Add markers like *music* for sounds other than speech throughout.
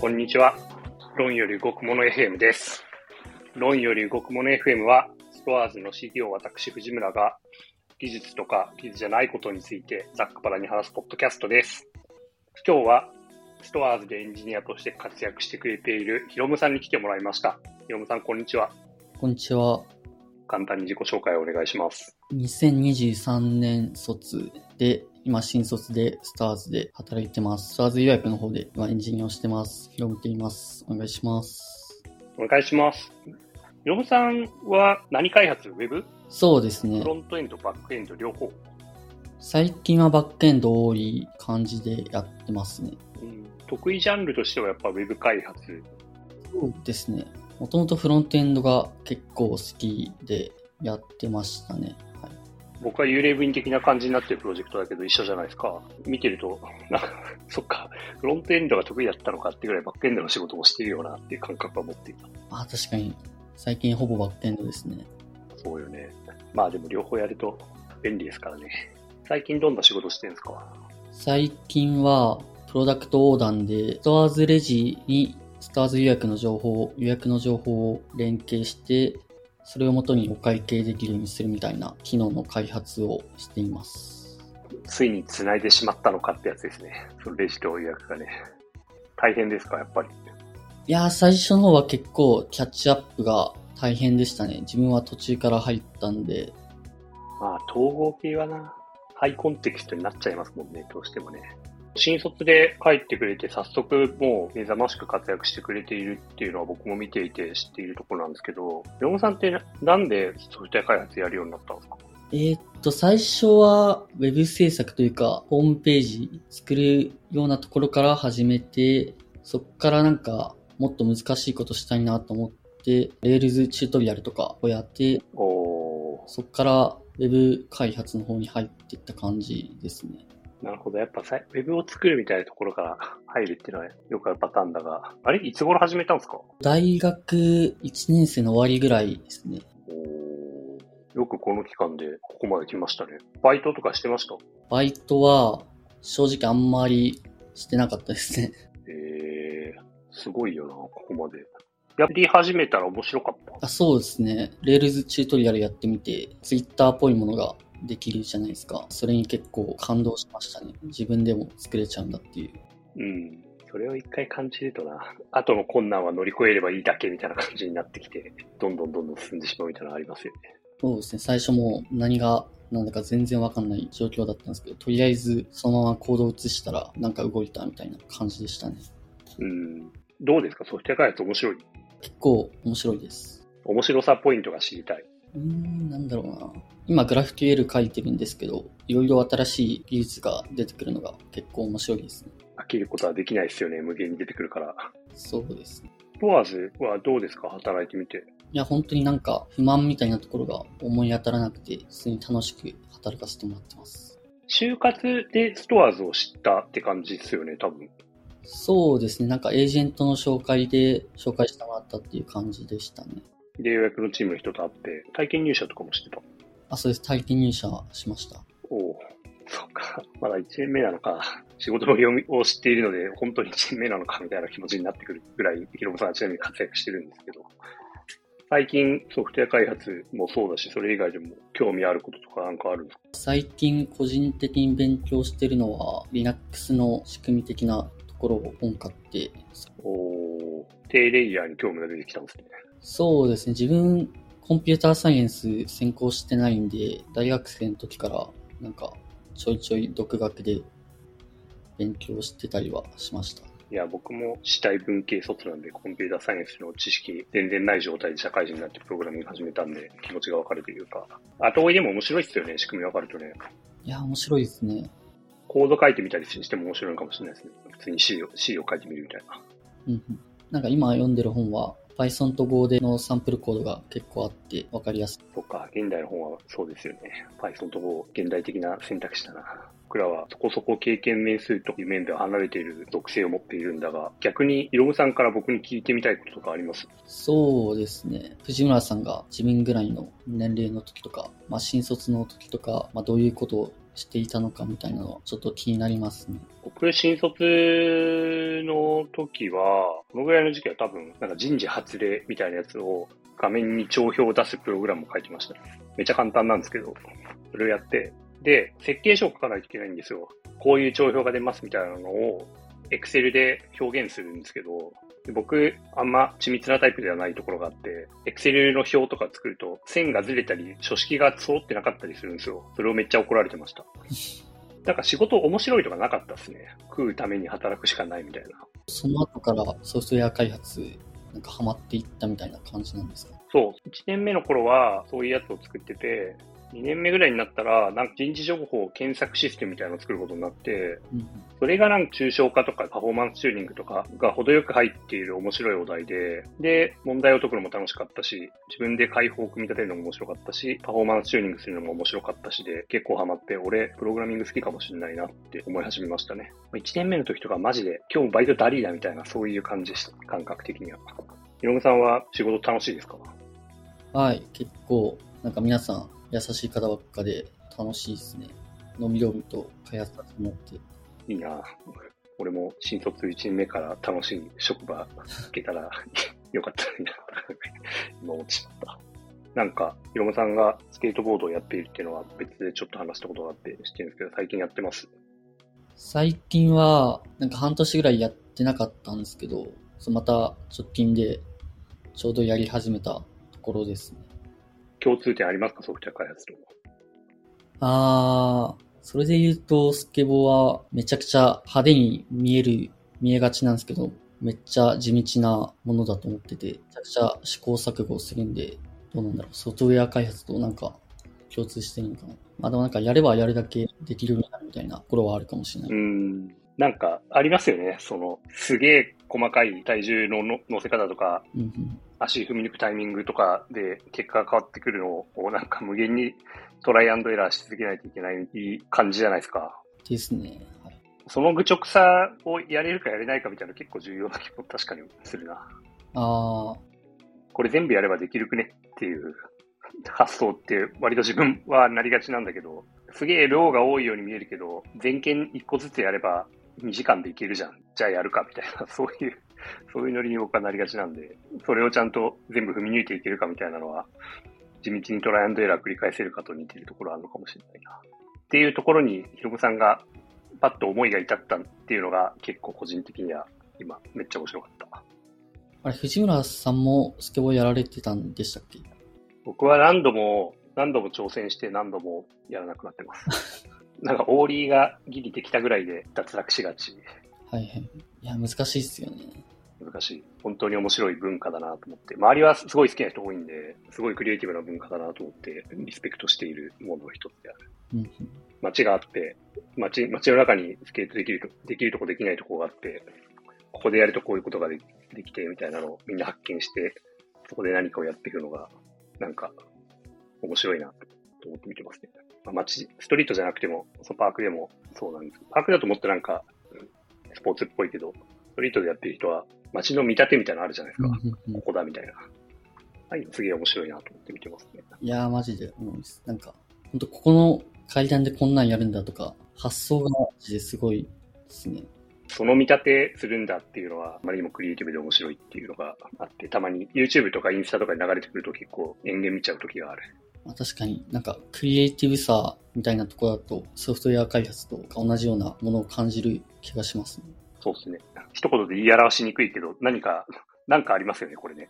こんにちは。論より動くもの FM です。論より動くもの FM は、ストアーズの CTO 私藤村が、技術とか技術じゃないことについてざっくばらに話すポッドキャストです。今日は、ストアーズでエンジニアとして活躍してくれているヒロムさんに来てもらいました。ヒロムさん、こんにちは。こんにちは。簡単に自己紹介をお願いします。2023年卒で、今新卒でスターズで働いてます。スターズ予約の方で今エンジニアをしてます。ヒロムと言います。お願いします。お願いします。ヒロムさんは何開発？ウェブ？そうですねフ。ロントエンド、バックエンド両方？最近はバックエンド多い感じでやってますね。うん得意ジャンルとしてはやっぱウェブ開発？そうですね。もともとフロントエンドが結構好きでやってましたね。はい、僕は幽霊部員的な感じになってるプロジェクトだけど一緒じゃないですか。見てると、なんか、*laughs* そっか、フロントエンドが得意だったのかってぐらいバックエンドの仕事もしてるよなっていう感覚は持っていた。あ、確かに。最近ほぼバックエンドですね。そうよね。まあでも両方やると便利ですからね。最近どんな仕事してるんですか？最近は、プロダクト横断で、ストアーズレジにスターズ予約の情報、予約の情報を連携して、それをもとにお会計できるようにするみたいな機能の開発をしています。ついに繋いでしまったのかってやつですね。そのレジと予約がね。大変ですか、やっぱり。いやー、最初の方は結構キャッチアップが大変でしたね。自分は途中から入ったんで、まあ、統合系はな、ハイコンテクストになっちゃいますもんね、どうしてもね。新卒で帰ってくれて、早速もう目覚ましく活躍してくれているっていうのは僕も見ていて知っているところなんですけど、山本さんってななんでソフトウェア開発やるようになったんですか？えーっと、最初は Web 制作というか、ホームページ作るようなところから始めて、そっからなんか、もっと難しいことしたいなと思って、Rails チュートリアルとかをやって、おそっから Web 開発の方に入っていった感じですね。ー、なるほど。やっぱさウェブを作るみたいなところから入るっていうのはよくあるパターンだが、あれ？いつ頃始めたんですか？大学1年生の終わりぐらいですね。よくこの期間でここまで来ましたね。バイトとかしてました？バイトは正直あんまりしてなかったですね。えー、すごいよな、ここまで。やり始めたら面白かった？あそうですね。Rails チュートリアルやってみて、Twitter っぽいものができるじゃないですか。それに結構感動しましたね。自分でも作れちゃうんだっていう。うん。それを一回感じるとな、後の困難は乗り越えればいいだけみたいな感じになってきて、どんどんどんどん進んでしまうみたいなのありますよね。そうですね。最初もう何がなんだか全然わかんない状況だったんですけど、とりあえずそのままコードを移したらなんか動いたみたいな感じでしたね。うん。どうですか？ソフトウェア開発面白い？結構面白いです。面白さポイントが知りたい。うーん、なんだろうな。今、グラフ QL 書いてるんですけど、いろいろ新しい技術が出てくるのが結構面白いですね。飽きることはできないですよね。無限に出てくるから。そうですね。トアーズはどうですか？働いてみて。いや、本当になんか不満みたいなところが思い当たらなくて、普通に楽しく働かせてもらってます。就活でストアーズを知ったって感じですよね、多分。そうですね。なんかエージェントの紹介で紹介してもらったっていう感じでしたね。で、予約のチームの人と会って、体験入社とかもしてた。あ、そうです。体験入社しました。おお、そっか。まだ1年目なのか。仕事の読みを知っているので、本当に1年目なのかみたいな気持ちになってくるぐらい、ヒロムさんはちなみに活躍してるんですけど。最近、ソフトウェア開発もそうだし、それ以外でも興味あることとかなんかあるんですか？最近個人的に勉強してるのは、Linux の仕組み的なところを本買って、おレイヤーに興味が出てきたんですね。そうですね。自分、コンピューターサイエンス専攻してないんで、大学生の時から、なんか、ちょいちょい独学で勉強してたりはしました。いや、僕も主体文系卒なんで、コンピューターサイエンスの知識全然ない状態で社会人になってプログラミング始めたんで、気持ちがわかるというか。後追いでも面白いっすよね、仕組みわかるとね。いや、面白いですね。コード書いてみたりしても面白いのかもしれないですね。普通に C を C を書いてみるみたいな。うんうん。なんか今読んでる本は、Python と Go でのサンプルコードが結構あって分かりやすい。そっか、現代の本はそうですよね。Python と Go、現代的な選択肢だな。僕らはそこそこ経験面数という面では離れている属性を持っているんだが、逆に、イロムさんから僕に聞いてみたいこととかあります？そうですね。藤村さんが自分ぐらいの年齢の時とか、まあ、新卒の時とか、まあ、どういうことをしていたのかみたいなのはちょっと気になりますね。僕、新卒の時は、このぐらいの時期は多分、なんか人事発令みたいなやつを画面に帳票を出すプログラムを書いてました。めっちゃ簡単なんですけど、それをやって、で、設計書を書かないといけないんですよ。こういう帳票が出ますみたいなのを、Excel で表現するんですけど、僕、あんま緻密なタイプではないところがあって、Excel の表とか作ると、線がずれたり、書式が揃ってなかったりするんですよ。それをめっちゃ怒られてました。なんか仕事面白いとかなかったですね。食うために働くしかないみたいな。その後からソフトウェア開発、なんかハマっていったみたいな感じなんですか？そう。1年目の頃はそういうやつを作ってて、2年目ぐらいになったら、なんか人事情報検索システムみたいなのを作ることになって、うん、それがなんか抽象化とかパフォーマンスチューニングとかが程よく入っている面白いお題で、で、問題を解くのも楽しかったし、自分で解放を組み立てるのも面白かったし、パフォーマンスチューニングするのも面白かったしで、結構ハマって、俺、プログラミング好きかもしれないなって思い始めましたね。1年目の時とかマジで、今日バイトダリーだみたいな、そういう感じでした。感覚的には。ひろむさんは仕事楽しいですか？はい、結構、なんか皆さん、優しい方ばっかで楽しいですね。のみろみと開発させてもらって。いいな俺も新卒1年目から楽しい職場行けたら *laughs* よかったな今落ちちゃった。なんか、ひろむさんがスケートボードをやっているっていうのは別でちょっと話したことがあって知ってるんですけど、最近やってます？最近は、なんか半年ぐらいやってなかったんですけど、また直近でちょうどやり始めたところですね。共通点ありますか？ソフトウェア開発と。あー、それで言うと、スケボーはめちゃくちゃ派手に見える、見えがちなんですけど、めっちゃ地道なものだと思ってて、めちゃくちゃ試行錯誤するんで、どうなんだろう、ソフトウェア開発となんか共通してるのかな。まあでもなんかやればやるだけできるようになるみたいなところはあるかもしれない。うん。なんかありますよね。その、すげえ細かい体重のの乗せ方とか、うんうん足踏み抜くタイミングとかで結果が変わってくるのをなんか無限にトライアンドエラーし続けないといけない感じじゃないですか。ですね。はい、その愚直さをやれるかやれないかみたいな結構重要な気も確かにするな。ああ。これ全部やればできるくねっていう *laughs* 発想って割と自分はなりがちなんだけど、すげえ量が多いように見えるけど、全件1個ずつやれば2時間でいけるじゃん。じゃあやるかみたいな、*laughs* そういうそういうノリに僕はなりがちなんで、それをちゃんと全部踏み抜いていけるかみたいなのは、地道にトライアンドエラー繰り返せるかと似てるところあるのかもしれないな。っていうところに、ひろこさんがパッと思いが至ったっていうのが結構個人的には今めっちゃ面白かった。あれ、藤村さんもスケボーやられてたんでしたっけ？僕は何度も、何度も挑戦して何度もやらなくなってます。*laughs* なんか、オーリーがギリできたぐらいで脱落しがち。はいはい。いや、難しいっすよね。難しい。本当に面白い文化だなと思って。周りはすごい好きな人多いんで、すごいクリエイティブな文化だなと思って、リスペクトしているものの一つである。うん、街があって、街、街の中にスケートできると、できるとこできないとこがあって、ここでやるとこういうことがでできて、みたいなのをみんな発見して、そこで何かをやっていくのが、なんか、面白いなと思って見てますね。まあ、街、ストリートじゃなくても、そのパークでもそうなんです。パークだともっとなんか、スポーツっぽいけど、ストリートでやってる人は、街の見立てみたいなのあるじゃないですか。ここだみたいな。はい、すげえ面白いなと思って見てますね。いやー、マジで思うん。なんか、本当ここの階段でこんなんやるんだとか、発想がマジですごいですね。その見立てするんだっていうのは、あまりにもクリエイティブで面白いっていうのがあって、たまに YouTube とかインスタとかに流れてくると結構延々見ちゃう時がある。まあ、確かになんかクリエイティブさみたいなところだとソフトウェア開発と同じようなものを感じる気がしますね。そうですね。一言で言い表しにくいけど、何か、何かありますよね、これね。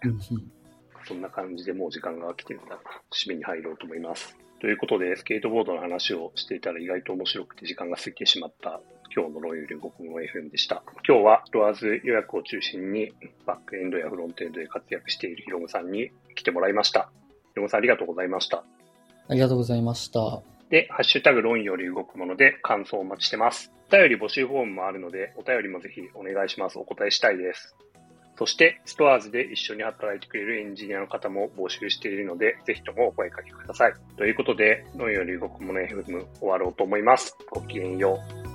そんな感じでもう時間が来てるんだ。締めに入ろうと思います。ということで、スケートボードの話をしていたら意外と面白くて時間が過ぎてしまった今日のロイヤル5分の FM でした。今日はドアーズ予約を中心にバックエンドやフロントエンドで活躍しているヒロムさんに来てもらいました。ヒロムさんありがとうございました。ありがとうございました。で、ハッシュタグ論より動くもので感想をお待ちしてます。お便り募集フォームもあるので、お便りもぜひお願いします。お答えしたいです。そして、ストアーズで一緒に働いてくれるエンジニアの方も募集しているので、ぜひともお声かけください。ということで、論より動くもの FM 終わろうと思います。ごきげんよう。